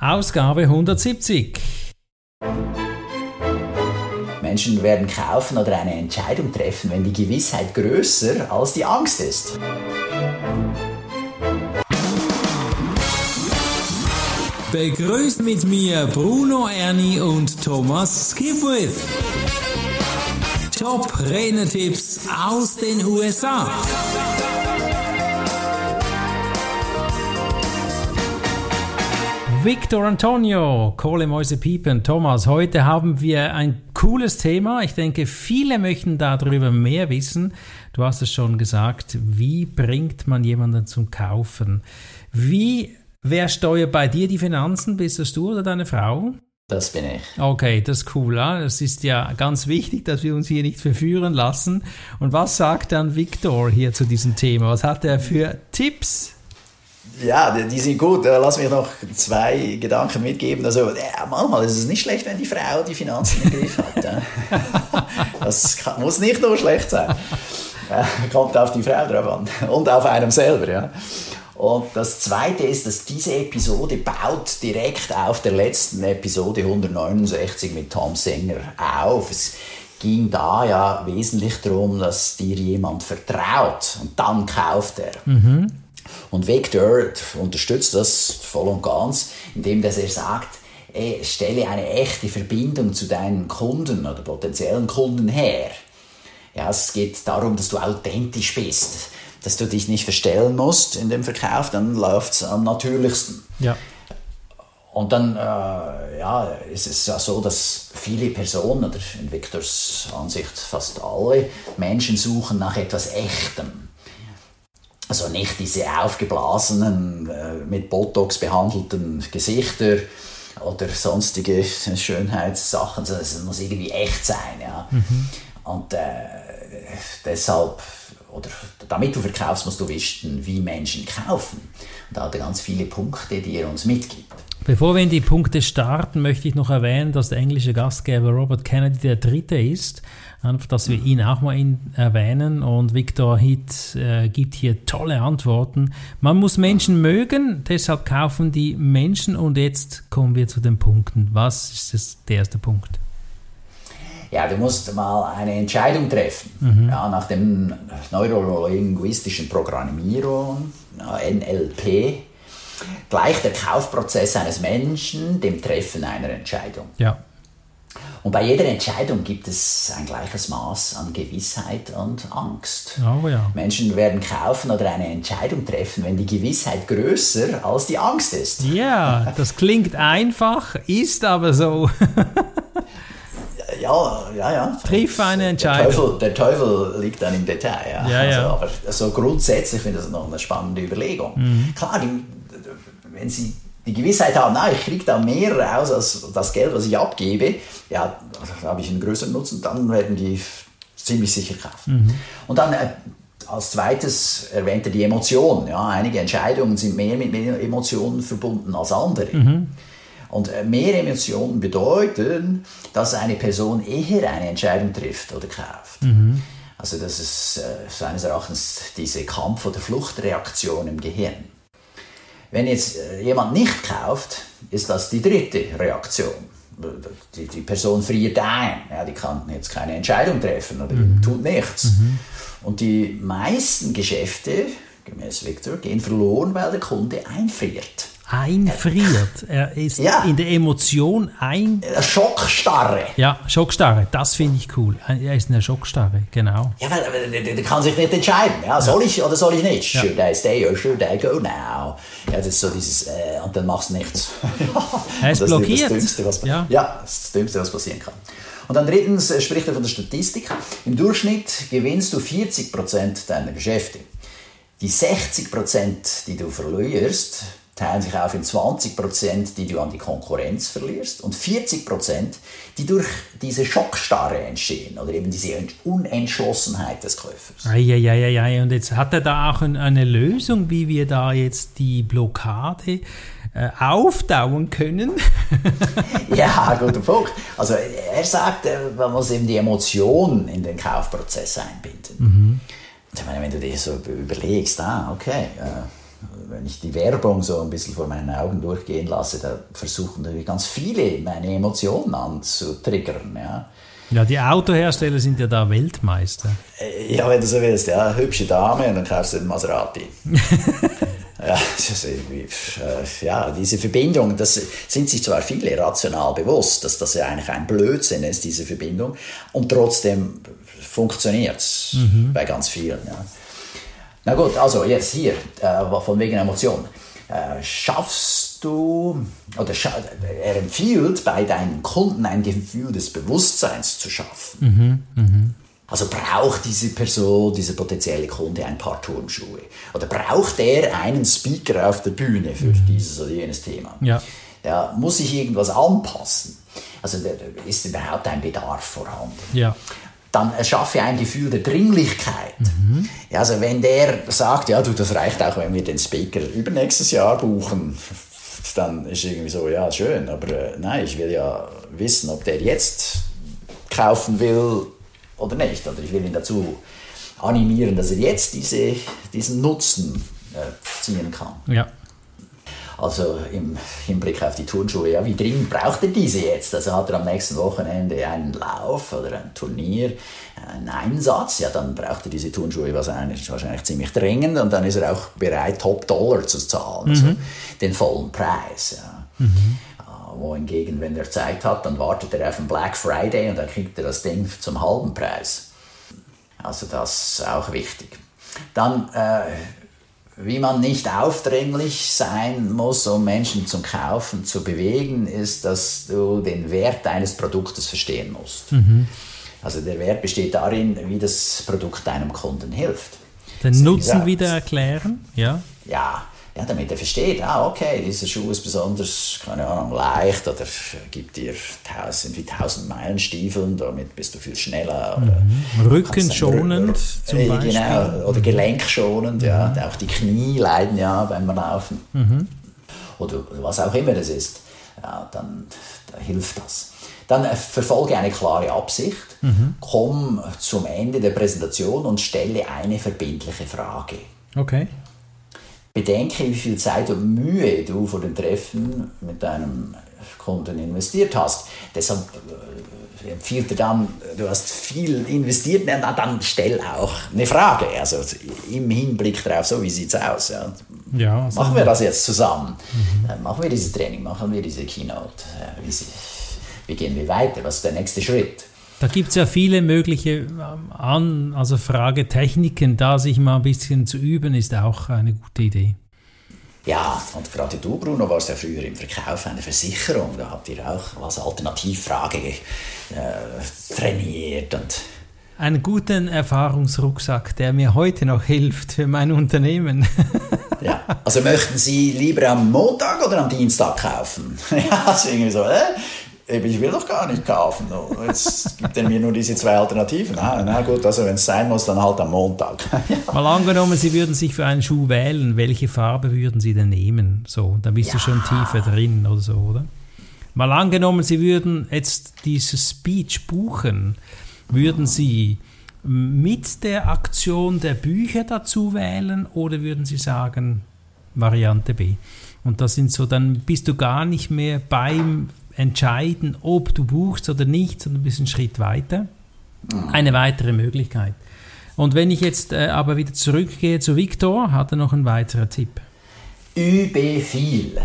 Ausgabe 170. Menschen werden kaufen oder eine Entscheidung treffen, wenn die Gewissheit größer als die Angst ist. Begrüßt mit mir Bruno Ernie und Thomas Skipwith. Top Renetipps aus den USA. Victor Antonio, Kohle Mäuse Piepen, Thomas, heute haben wir ein cooles Thema. Ich denke, viele möchten darüber mehr wissen. Du hast es schon gesagt, wie bringt man jemanden zum Kaufen? Wie, wer steuert bei dir die Finanzen? Bist das du oder deine Frau? Das bin ich. Okay, das ist cool. Ja? Das ist ja ganz wichtig, dass wir uns hier nicht verführen lassen. Und was sagt dann Victor hier zu diesem Thema? Was hat er für Tipps? Ja, die sind gut. Lass mich noch zwei Gedanken mitgeben. Also, ja, manchmal ist es nicht schlecht, wenn die Frau die Finanzen im Griff hat. Ja. Das kann, muss nicht nur schlecht sein. Ja, kommt auf die Frau drauf an. Und auf einem selber, ja. Und das Zweite ist, dass diese Episode baut direkt auf der letzten Episode 169 mit Tom Sänger auf. Es ging da ja wesentlich darum, dass dir jemand vertraut und dann kauft er. Mhm. Und Victor unterstützt das voll und ganz, indem dass er sagt, ey, stelle eine echte Verbindung zu deinen Kunden oder potenziellen Kunden her. Ja, es geht darum, dass du authentisch bist, dass du dich nicht verstellen musst in dem Verkauf, dann läuft es am natürlichsten. Ja. Und dann äh, ja, ist es ja so, dass viele Personen, oder in Victors Ansicht fast alle, Menschen suchen nach etwas Echtem. Also nicht diese aufgeblasenen, äh, mit Botox behandelten Gesichter oder sonstige Schönheitssachen, sondern es muss irgendwie echt sein. Ja. Mhm. Und äh, deshalb, oder damit du verkaufst, musst du wissen, wie Menschen kaufen. Und da hat er ganz viele Punkte, die er uns mitgibt. Bevor wir in die Punkte starten, möchte ich noch erwähnen, dass der englische Gastgeber Robert Kennedy der Dritte ist. Einfach, dass wir ihn auch mal in, erwähnen. Und Victor Heath äh, gibt hier tolle Antworten. Man muss Menschen mögen, deshalb kaufen die Menschen. Und jetzt kommen wir zu den Punkten. Was ist das, der erste Punkt? Ja, du musst mal eine Entscheidung treffen. Mhm. Ja, nach dem neurolinguistischen Programmierung, NLP, gleicht der Kaufprozess eines Menschen dem Treffen einer Entscheidung. Ja. Und bei jeder Entscheidung gibt es ein gleiches Maß an Gewissheit und Angst. Oh ja. Menschen werden kaufen oder eine Entscheidung treffen, wenn die Gewissheit größer als die Angst ist. Ja, das klingt einfach, ist aber so. ja, ja, ja. Triff eine Entscheidung. Der Teufel, der Teufel, liegt dann im Detail. Ja. Ja, ja. Also, aber so grundsätzlich finde ich das noch eine spannende Überlegung. Mhm. Klar, die, wenn Sie die Gewissheit haben, na, ich kriege da mehr raus als das Geld, was ich abgebe, ja, da habe ich einen größeren Nutzen, dann werden die ziemlich sicher kaufen. Mhm. Und dann äh, als zweites erwähnt er die Emotionen. Ja, einige Entscheidungen sind mehr mit mehr Emotionen verbunden als andere. Mhm. Und äh, mehr Emotionen bedeuten, dass eine Person eher eine Entscheidung trifft oder kauft. Mhm. Also das ist äh, seines Erachtens diese Kampf- oder Fluchtreaktion im Gehirn. Wenn jetzt äh, jemand nicht kauft, ist das die dritte Reaktion. Die, die Person friert ein, ja, die kann jetzt keine Entscheidung treffen oder mhm. tut nichts. Mhm. Und die meisten Geschäfte, gemäß Victor, gehen verloren, weil der Kunde einfriert einfriert. Er ist ja. in der Emotion ein. Schockstarre. Ja, Schockstarre. Das finde ich cool. Er ist in der Schockstarre, genau. Ja, weil der, kann sich nicht entscheiden. Ja, soll ich oder soll ich nicht? Should I stay or should I go now? Ja, das ist so dieses, äh, und dann machst du nichts. er ist blockiert. Das Dümmste, was, ja. ja, das ist das Dümmste, was passieren kann. Und dann drittens äh, spricht er von der Statistik. Im Durchschnitt gewinnst du 40% deiner Geschäfte. Die 60%, die du verlierst, teilen sich auf in 20 Prozent, die du an die Konkurrenz verlierst und 40 Prozent, die durch diese Schockstarre entstehen oder eben diese Unentschlossenheit des Käufers. Eieieiei, und jetzt hat er da auch eine Lösung, wie wir da jetzt die Blockade äh, aufdauen können? ja, guter Punkt. Also er sagt, äh, man muss eben die Emotionen in den Kaufprozess einbinden. Mhm. Ich meine, wenn du dir so überlegst, ah, okay, äh, wenn ich die Werbung so ein bisschen vor meinen Augen durchgehen lasse, da versuchen natürlich ganz viele meine Emotionen anzutriggern. Ja. Ja, die Autohersteller sind ja da Weltmeister. Äh, ja, wenn du so willst, ja, hübsche Dame und dann kaufst du den Maserati. ja, äh, ja, diese Verbindung, das sind sich zwar viele rational bewusst, dass das ja eigentlich ein Blödsinn ist, diese Verbindung, und trotzdem funktioniert es mhm. bei ganz vielen. Ja. Na gut, also jetzt hier, äh, von wegen Emotionen. Äh, schaffst du, oder er empfiehlt bei deinen Kunden ein Gefühl des Bewusstseins zu schaffen. Mhm, mh. Also braucht diese Person, dieser potenzielle Kunde ein paar Turnschuhe? Oder braucht er einen Speaker auf der Bühne für mhm. dieses oder jenes Thema? Ja. ja. Muss sich irgendwas anpassen? Also ist überhaupt ein Bedarf vorhanden? Ja dann erschaffe ein Gefühl der Dringlichkeit. Mhm. Ja, also wenn der sagt, ja, du, das reicht auch, wenn wir den Speaker übernächstes Jahr buchen, dann ist irgendwie so, ja, schön, aber äh, nein, ich will ja wissen, ob der jetzt kaufen will oder nicht. Oder ich will ihn dazu animieren, dass er jetzt diese, diesen Nutzen äh, ziehen kann. Ja. Also im Hinblick auf die Turnschuhe, ja, wie dringend braucht er diese jetzt? Also hat er am nächsten Wochenende einen Lauf oder ein Turnier, einen Einsatz, ja, dann braucht er diese Turnschuhe wahrscheinlich, wahrscheinlich ziemlich dringend und dann ist er auch bereit, Top-Dollar zu zahlen, also mhm. also den vollen Preis. Ja. Mhm. Äh, wohingegen, wenn er Zeit hat, dann wartet er auf den Black Friday und dann kriegt er das Ding zum halben Preis. Also das ist auch wichtig. Dann äh, wie man nicht aufdringlich sein muss, um Menschen zum Kaufen zu bewegen, ist, dass du den Wert deines Produktes verstehen musst. Mhm. Also der Wert besteht darin, wie das Produkt deinem Kunden hilft. Den Nutzen gesagt, wieder erklären, ja? Ja, ja, damit er versteht, ah, okay, dieser Schuh ist besonders, keine Ahnung, leicht oder gibt dir tausend, wie tausend Meilen Stiefeln, damit bist du viel schneller. Mhm. Rückenschonend zum äh, Beispiel. Genau, oder gelenkschonend, mhm. ja. Auch die Knie leiden ja beim Laufen. Mhm. Oder was auch immer das ist. Ja, dann da hilft das. Dann äh, verfolge eine klare Absicht, mhm. komm zum Ende der Präsentation und stelle eine verbindliche Frage. Okay bedenke, wie viel Zeit und Mühe du vor dem Treffen mit deinem Kunden investiert hast. Deshalb äh, empfiehlt er dann, du hast viel investiert, na, dann stell auch eine Frage. Also im Hinblick darauf, so wie sieht es aus. Ja. Ja, also machen wir das jetzt zusammen. Mhm. Äh, machen wir dieses Training, machen wir diese Keynote. Äh, wie, wie gehen wir weiter? Was ist der nächste Schritt? Da gibt es ja viele mögliche ähm, An also Fragetechniken, da sich mal ein bisschen zu üben, ist auch eine gute Idee. Ja, und gerade du, Bruno, warst ja früher im Verkauf einer Versicherung. Da habt ihr auch als Alternativfrage äh, trainiert. Und einen guten Erfahrungsrucksack, der mir heute noch hilft für mein Unternehmen. ja, also möchten Sie lieber am Montag oder am Dienstag kaufen? ja, ist irgendwie so, äh? Ich will doch gar nicht kaufen. Jetzt gibt er mir nur diese zwei Alternativen. Na, na gut, also wenn es sein muss, dann halt am Montag. ja. Mal angenommen, Sie würden sich für einen Schuh wählen, welche Farbe würden Sie denn nehmen? So, da bist ja. du schon tiefer drin oder so, oder? Mal angenommen, Sie würden jetzt dieses Speech buchen, würden Sie mit der Aktion der Bücher dazu wählen oder würden Sie sagen, Variante B? Und das sind so, dann bist du gar nicht mehr beim entscheiden, ob du buchst oder nicht, sondern ein bisschen Schritt weiter. Eine weitere Möglichkeit. Und wenn ich jetzt äh, aber wieder zurückgehe zu Victor, hat er noch einen weiteren Tipp. Übe viel.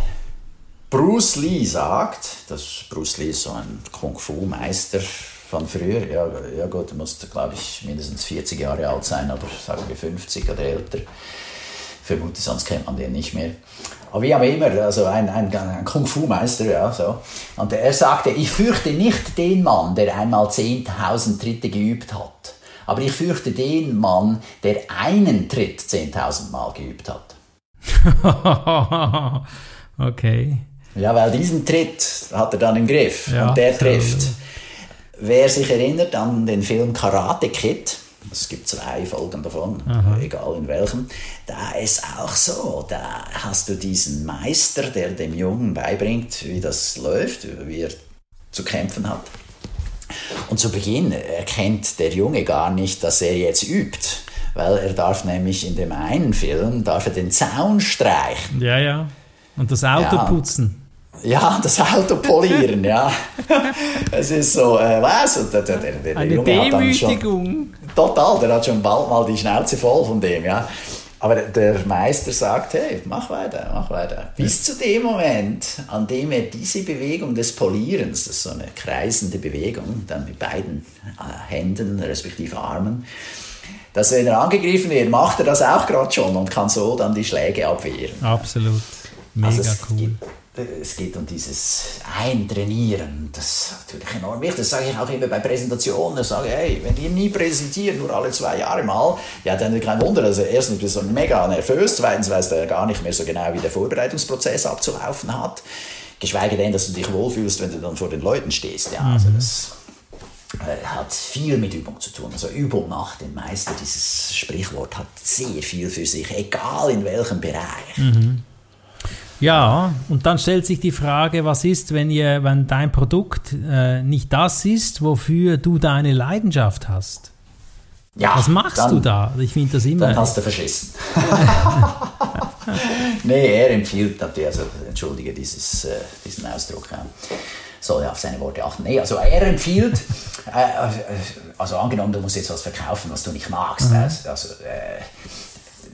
Bruce Lee sagt, dass Bruce Lee so ein Kung-Fu-Meister von früher, ja, ja gut, er musste, glaube ich, mindestens 40 Jahre alt sein, oder sagen wir 50 oder älter. Vermute, sonst kennt man den nicht mehr. Aber wie auch immer, also ein, ein, ein Kung-Fu-Meister, ja, so. Und er sagte, ich fürchte nicht den Mann, der einmal 10.000 Tritte geübt hat. Aber ich fürchte den Mann, der einen Tritt 10.000 Mal geübt hat. okay. Ja, weil diesen Tritt hat er dann im Griff ja, und der trifft. Wer sich erinnert an den Film Karate Kid, es gibt zwei Folgen davon, Aha. egal in welchem. Da ist auch so, da hast du diesen Meister, der dem Jungen beibringt, wie das läuft, wie er zu kämpfen hat. Und zu Beginn erkennt der Junge gar nicht, dass er jetzt übt, weil er darf nämlich in dem einen Film darf er den Zaun streichen. Ja, ja. Und das Auto ja. putzen. Ja, das Auto polieren, ja. Es ist so, äh, was? Der, der, der, Eine Junge Demütigung. Schon, total, der hat schon bald mal die Schnauze voll von dem, ja. Aber der Meister sagt, hey, mach weiter, mach weiter. Bis zu dem Moment, an dem er diese Bewegung des Polierens, das ist so eine kreisende Bewegung, dann mit beiden äh, Händen, respektive Armen, dass wenn er angegriffen wird, macht er das auch gerade schon und kann so dann die Schläge abwehren. Absolut. Mega also cool. Gibt, es geht um dieses Eintrainieren. Das ist natürlich enorm wichtig. Das sage ich auch immer bei Präsentationen. Ich sage, hey, wenn ihr nie präsentiert, nur alle zwei Jahre mal, ja, dann kein Wunder. Also erstens bist du mega nervös, zweitens weißt du gar nicht mehr so genau, wie der Vorbereitungsprozess abzulaufen hat. Geschweige denn, dass du dich wohlfühlst, wenn du dann vor den Leuten stehst. Ja, also mhm. das äh, hat viel mit Übung zu tun. Also Übung macht den Meister. Dieses Sprichwort hat sehr viel für sich, egal in welchem Bereich. Mhm. Ja, und dann stellt sich die Frage, was ist, wenn, ihr, wenn dein Produkt äh, nicht das ist, wofür du deine Leidenschaft hast? Ja, was machst dann, du da? Ich finde das immer. Dann hast du verschissen. nee, er empfiehlt natürlich, also entschuldige dieses, äh, diesen Ausdruck, ja. soll ja auf seine Worte achten. Nee, also er empfiehlt, äh, also angenommen, du musst jetzt was verkaufen, was du nicht magst, mhm. also äh,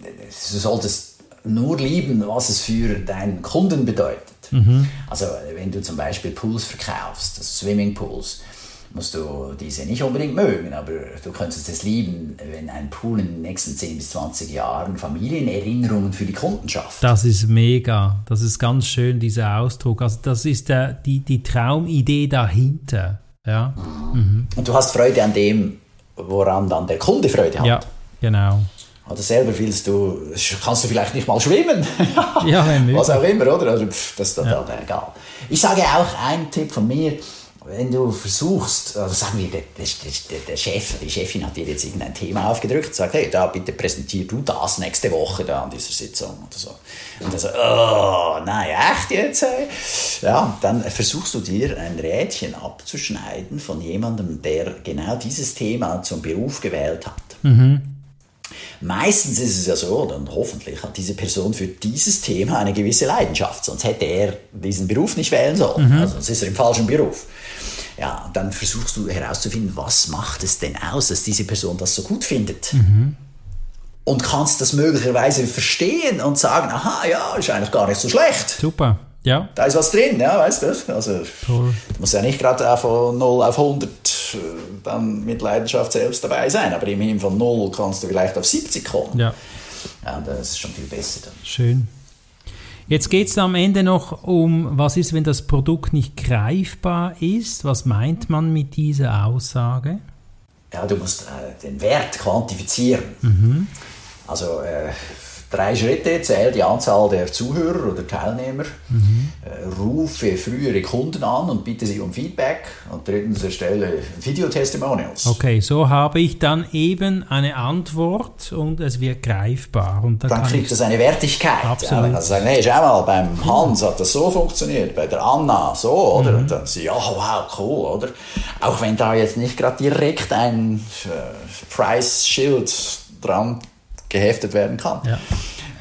du solltest nur lieben, was es für deinen Kunden bedeutet. Mhm. Also wenn du zum Beispiel Pools verkaufst, also Swimmingpools, musst du diese nicht unbedingt mögen, aber du könntest es lieben, wenn ein Pool in den nächsten 10 bis 20 Jahren Familienerinnerungen für die Kunden schafft. Das ist mega, das ist ganz schön, dieser Ausdruck. Also das ist der, die, die Traumidee dahinter. Ja. Mhm. Mhm. Und du hast Freude an dem, woran dann der Kunde Freude hat. Ja, genau. Oder selber willst du, kannst du vielleicht nicht mal schwimmen. ja, wenn Was auch immer, oder? Also, pff, das ist total ja. egal. Ich sage auch ein Tipp von mir, wenn du versuchst, also sagen wir, der, der, der, Chef, die Chefin hat dir jetzt irgendein Thema aufgedrückt und sagt, hey, da bitte präsentier du das nächste Woche da an dieser Sitzung oder so. Und dann so, oh, nein, echt jetzt? Ey? Ja, dann versuchst du dir ein Rädchen abzuschneiden von jemandem, der genau dieses Thema zum Beruf gewählt hat. Mhm. Meistens ist es ja so, und hoffentlich hat diese Person für dieses Thema eine gewisse Leidenschaft, sonst hätte er diesen Beruf nicht wählen sollen. Mhm. Also sonst ist er im falschen Beruf. Ja, dann versuchst du herauszufinden, was macht es denn aus, dass diese Person das so gut findet. Mhm. Und kannst das möglicherweise verstehen und sagen, aha, ja, ist eigentlich gar nicht so schlecht. Super. Ja. Da ist was drin, ja, weißt du? Also, cool. du musst ja nicht gerade von 0 auf 100 äh, dann mit Leidenschaft selbst dabei sein, aber immerhin von 0 kannst du vielleicht auf 70 kommen. Ja. Ja, das ist schon viel besser dann. Schön. Jetzt geht es am Ende noch um, was ist, wenn das Produkt nicht greifbar ist? Was meint man mit dieser Aussage? Ja, du musst äh, den Wert quantifizieren. Mhm. Also äh, Drei Schritte, zähl die Anzahl der Zuhörer oder Teilnehmer, mhm. äh, rufe frühere Kunden an und bitte sie um Feedback und drittens erstelle Videotestimonials. Okay, so habe ich dann eben eine Antwort und es wird greifbar. Und dann, dann kriegt es eine Wertigkeit. Absolut. Ja, du sagen, hey, schau mal, beim Hans hat das so funktioniert, bei der Anna so, oder? Mhm. Und dann sie, ja, wow, cool, oder? Auch wenn da jetzt nicht gerade direkt ein äh, Price-Schild dran geheftet werden kann. Ja.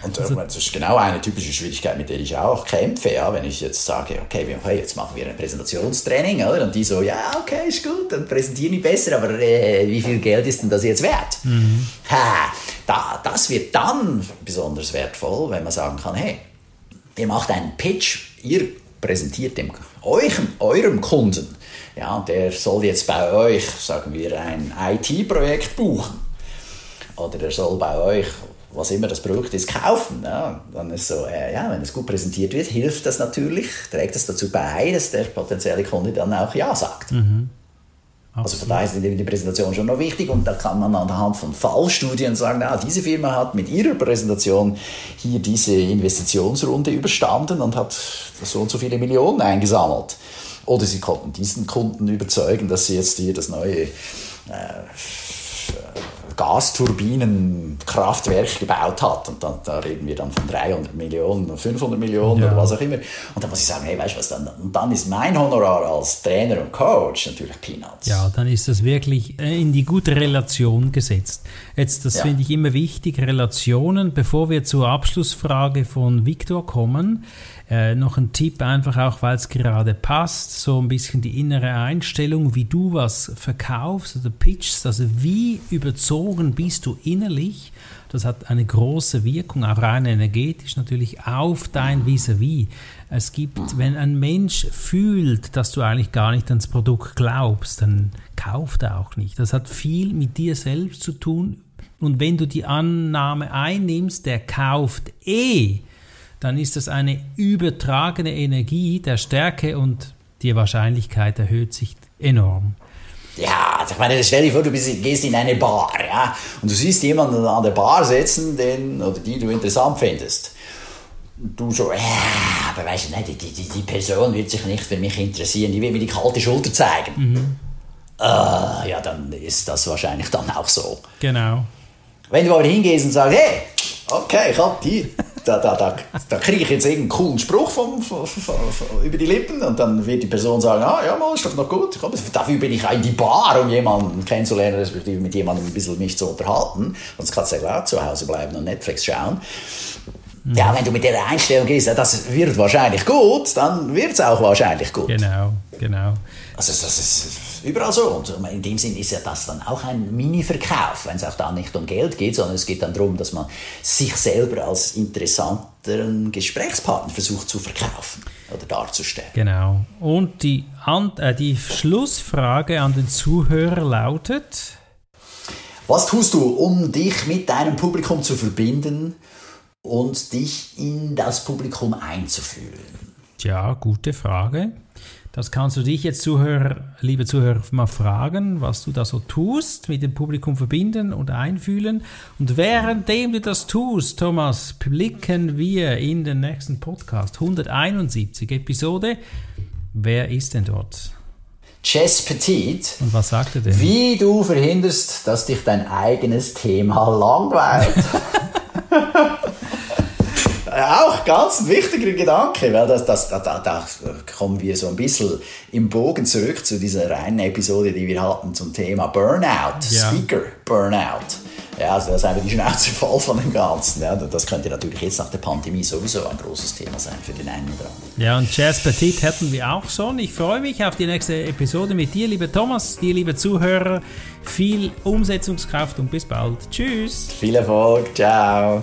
Und also, das ist genau eine typische Schwierigkeit, mit der ich auch kämpfe. Ja, wenn ich jetzt sage, okay, okay, jetzt machen wir ein Präsentationstraining, oder? Und die so, ja, okay, ist gut, dann präsentieren die besser, aber äh, wie viel Geld ist denn das jetzt wert? Mhm. Ha, da, das wird dann besonders wertvoll, wenn man sagen kann, hey, ihr macht einen Pitch, ihr präsentiert dem, euch, eurem Kunden, ja, und der soll jetzt bei euch, sagen wir, ein IT-Projekt buchen oder er soll bei euch, was immer das Produkt ist, kaufen. Ja, dann ist so, äh, ja, wenn es gut präsentiert wird, hilft das natürlich, trägt es dazu bei, dass der potenzielle Kunde dann auch Ja sagt. Mhm. Also von daher ist die Präsentation schon noch wichtig und da kann man anhand von Fallstudien sagen, ah, diese Firma hat mit ihrer Präsentation hier diese Investitionsrunde überstanden und hat so und so viele Millionen eingesammelt. Oder sie konnten diesen Kunden überzeugen, dass sie jetzt hier das neue äh, Gasturbinenkraftwerk gebaut hat. Und dann, da reden wir dann von 300 Millionen, 500 Millionen ja. oder was auch immer. Und dann muss ich sagen, hey, weißt du was, dann, und dann ist mein Honorar als Trainer und Coach natürlich Peanuts. Ja, dann ist das wirklich äh, in die gute Relation gesetzt. Jetzt, das ja. finde ich immer wichtig, Relationen, bevor wir zur Abschlussfrage von Viktor kommen. Äh, noch ein Tipp, einfach auch, weil es gerade passt, so ein bisschen die innere Einstellung, wie du was verkaufst oder pitchst, also wie überzogen bist du innerlich. Das hat eine große Wirkung, auch rein energetisch natürlich, auf dein Vis-à-vis. -vis. Es gibt, wenn ein Mensch fühlt, dass du eigentlich gar nicht ans Produkt glaubst, dann kauft er auch nicht. Das hat viel mit dir selbst zu tun. Und wenn du die Annahme einnimmst, der kauft eh, dann ist das eine übertragene Energie der Stärke und die Wahrscheinlichkeit erhöht sich enorm. Ja, ich meine, stell dir vor, du bist, gehst in eine Bar, ja, und du siehst jemanden an der Bar sitzen, den oder die du interessant findest. Du so, ja, aber weißt du, nicht, die, die, die Person wird sich nicht für mich interessieren, die will mir die kalte Schulter zeigen. Mhm. Uh, ja, dann ist das wahrscheinlich dann auch so. Genau. Wenn du aber hingehst und sagst, hey, okay, ich hab die, da, da, da, da kriege ich jetzt irgendeinen coolen Spruch vom, vom, vom, über die Lippen und dann wird die Person sagen, ah ja, mal, ist doch noch gut. Dafür bin ich in die Bar, um jemanden kennenzulernen, respektive mit jemandem ein bisschen mich zu unterhalten. Sonst kannst du ja klar zu Hause bleiben und Netflix schauen. Ja, wenn du mit der Einstellung gehst, das wird wahrscheinlich gut, dann wird es auch wahrscheinlich gut. Genau, genau. Also das ist überall so. Und in dem Sinn ist ja das dann auch ein Mini-Verkauf, wenn es auch da nicht um Geld geht, sondern es geht dann darum, dass man sich selber als interessanteren Gesprächspartner versucht zu verkaufen oder darzustellen. Genau. Und die, äh, die Schlussfrage an den Zuhörer lautet... Was tust du, um dich mit deinem Publikum zu verbinden und dich in das Publikum einzufühlen? Tja, gute Frage. Das kannst du dich jetzt, Zuhörer, liebe Zuhörer, mal fragen, was du da so tust, mit dem Publikum verbinden und einfühlen. Und währenddem du das tust, Thomas, blicken wir in den nächsten Podcast, 171 Episode. Wer ist denn dort? Jess Petit. Und was sagt er denn? Wie du verhinderst, dass dich dein eigenes Thema langweilt. Auch ganz ein wichtiger Gedanke, weil das, das, da, da, da kommen wir so ein bisschen im Bogen zurück zu dieser reinen Episode, die wir hatten zum Thema Burnout, ja. Speaker Burnout. Ja, also das ist einfach die Schnauze voll von dem Ganzen. Ja, das könnte natürlich jetzt nach der Pandemie sowieso ein großes Thema sein für den einen oder anderen. Ja, und Jazz Petit hätten wir auch schon. Ich freue mich auf die nächste Episode mit dir, lieber Thomas, dir, liebe Zuhörer. Viel Umsetzungskraft und bis bald. Tschüss. Viel Erfolg. Ciao.